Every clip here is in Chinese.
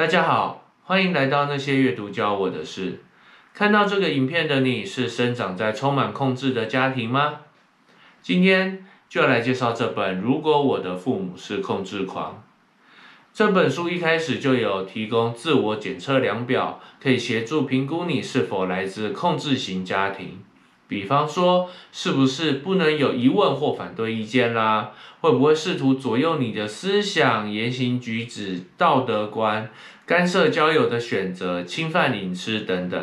大家好，欢迎来到那些阅读教我的事。看到这个影片的你是生长在充满控制的家庭吗？今天就来介绍这本《如果我的父母是控制狂》。这本书一开始就有提供自我检测量表，可以协助评估你是否来自控制型家庭。比方说，是不是不能有疑问或反对意见啦？会不会试图左右你的思想、言行举止、道德观、干涉交友的选择、侵犯隐私等等？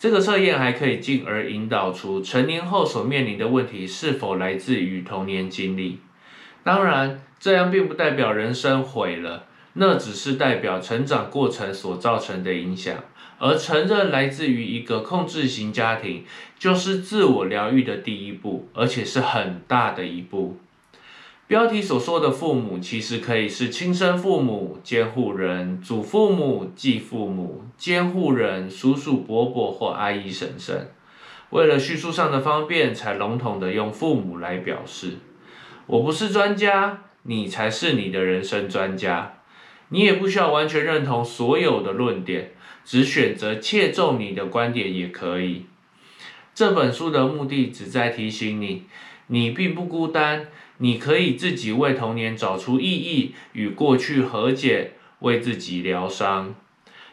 这个测验还可以进而引导出成年后所面临的问题是否来自于童年经历。当然，这样并不代表人生毁了，那只是代表成长过程所造成的影响。而承认来自于一个控制型家庭，就是自我疗愈的第一步，而且是很大的一步。标题所说的父母，其实可以是亲生父母、监护人、祖父母、继父母、监护人、叔叔伯伯或阿姨婶婶。为了叙述上的方便，才笼统的用父母来表示。我不是专家，你才是你的人生专家。你也不需要完全认同所有的论点。只选择切中你的观点也可以。这本书的目的只在提醒你，你并不孤单，你可以自己为童年找出意义，与过去和解，为自己疗伤。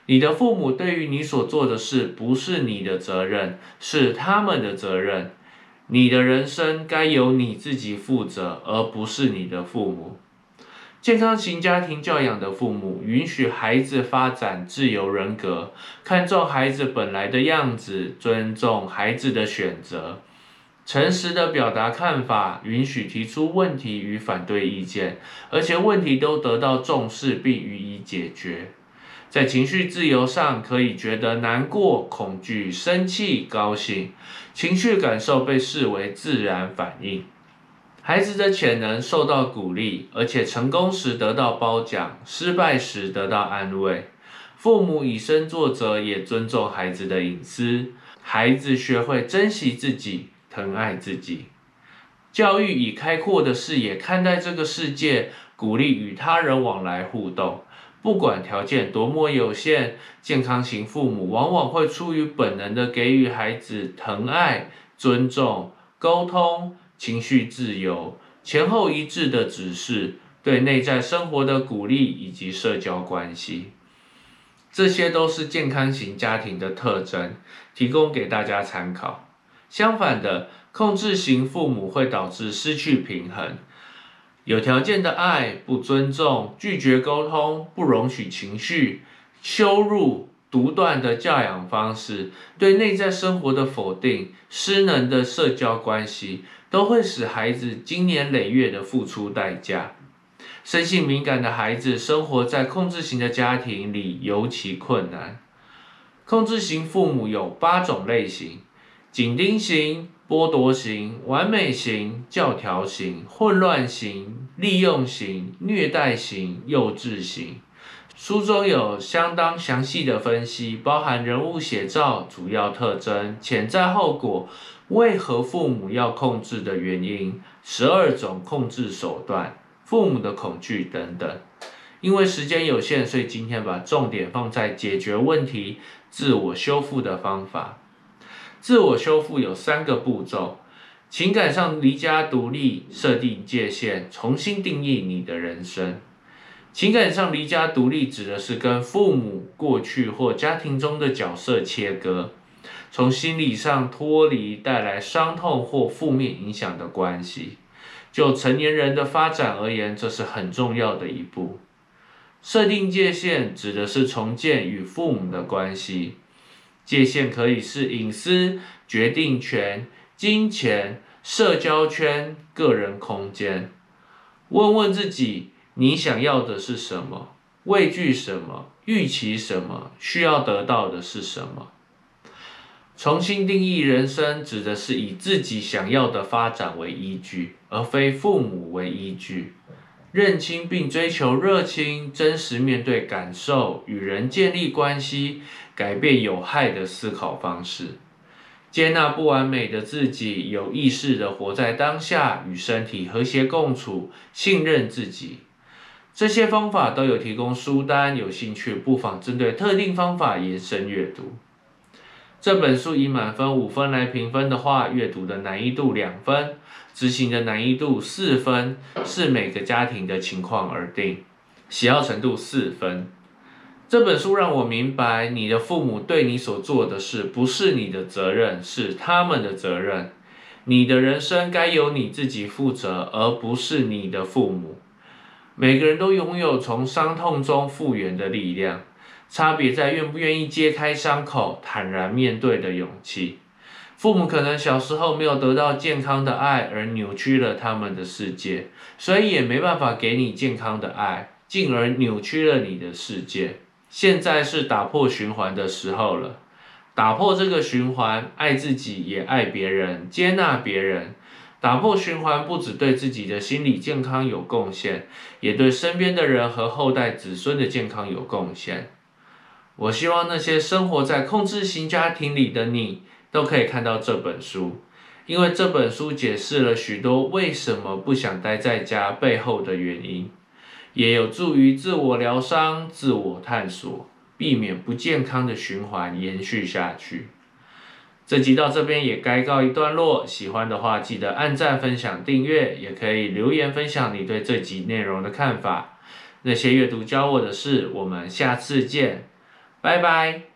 你的父母对于你所做的事不是你的责任，是他们的责任。你的人生该由你自己负责，而不是你的父母。健康型家庭教养的父母允许孩子发展自由人格，看重孩子本来的样子，尊重孩子的选择，诚实的表达看法，允许提出问题与反对意见，而且问题都得到重视并予以解决。在情绪自由上，可以觉得难过、恐惧、生气、高兴，情绪感受被视为自然反应。孩子的潜能受到鼓励，而且成功时得到褒奖，失败时得到安慰。父母以身作则，也尊重孩子的隐私。孩子学会珍惜自己，疼爱自己。教育以开阔的视野看待这个世界，鼓励与他人往来互动。不管条件多么有限，健康型父母往往会出于本能的给予孩子疼爱、尊重、沟通。情绪自由、前后一致的指示、对内在生活的鼓励以及社交关系，这些都是健康型家庭的特征，提供给大家参考。相反的，控制型父母会导致失去平衡，有条件的爱不尊重、拒绝沟通、不容许情绪、羞辱。独断的教养方式，对内在生活的否定，失能的社交关系，都会使孩子经年累月的付出代价。生性敏感的孩子生活在控制型的家庭里尤其困难。控制型父母有八种类型：紧盯型、剥夺型、完美型、教条型、混乱型、利用型、虐待型、幼稚型。书中有相当详细的分析，包含人物写照、主要特征、潜在后果、为何父母要控制的原因、十二种控制手段、父母的恐惧等等。因为时间有限，所以今天把重点放在解决问题、自我修复的方法。自我修复有三个步骤：情感上离家独立、设定界限、重新定义你的人生。情感上离家独立，指的是跟父母过去或家庭中的角色切割，从心理上脱离带来伤痛或负面影响的关系。就成年人的发展而言，这是很重要的一步。设定界限，指的是重建与父母的关系。界限可以是隐私、决定权、金钱、社交圈、个人空间。问问自己。你想要的是什么？畏惧什么？预期什么？需要得到的是什么？重新定义人生，指的是以自己想要的发展为依据，而非父母为依据。认清并追求热情，真实面对感受，与人建立关系，改变有害的思考方式，接纳不完美的自己，有意识的活在当下，与身体和谐共处，信任自己。这些方法都有提供书单，有兴趣不妨针对特定方法延伸阅读。这本书以满分五分来评分的话，阅读的难易度两分，执行的难易度四分，是每个家庭的情况而定，喜好程度四分。这本书让我明白，你的父母对你所做的事不是你的责任，是他们的责任。你的人生该由你自己负责，而不是你的父母。每个人都拥有从伤痛中复原的力量。差别在愿不愿意揭开伤口、坦然面对的勇气。父母可能小时候没有得到健康的爱，而扭曲了他们的世界，所以也没办法给你健康的爱，进而扭曲了你的世界。现在是打破循环的时候了，打破这个循环，爱自己也爱别人，接纳别人。打破循环不只对自己的心理健康有贡献，也对身边的人和后代子孙的健康有贡献。我希望那些生活在控制型家庭里的你，都可以看到这本书，因为这本书解释了许多为什么不想待在家背后的原因，也有助于自我疗伤、自我探索，避免不健康的循环延续下去。这集到这边也该告一段落，喜欢的话记得按赞、分享、订阅，也可以留言分享你对这集内容的看法。那些阅读教我的事，我们下次见。拜拜。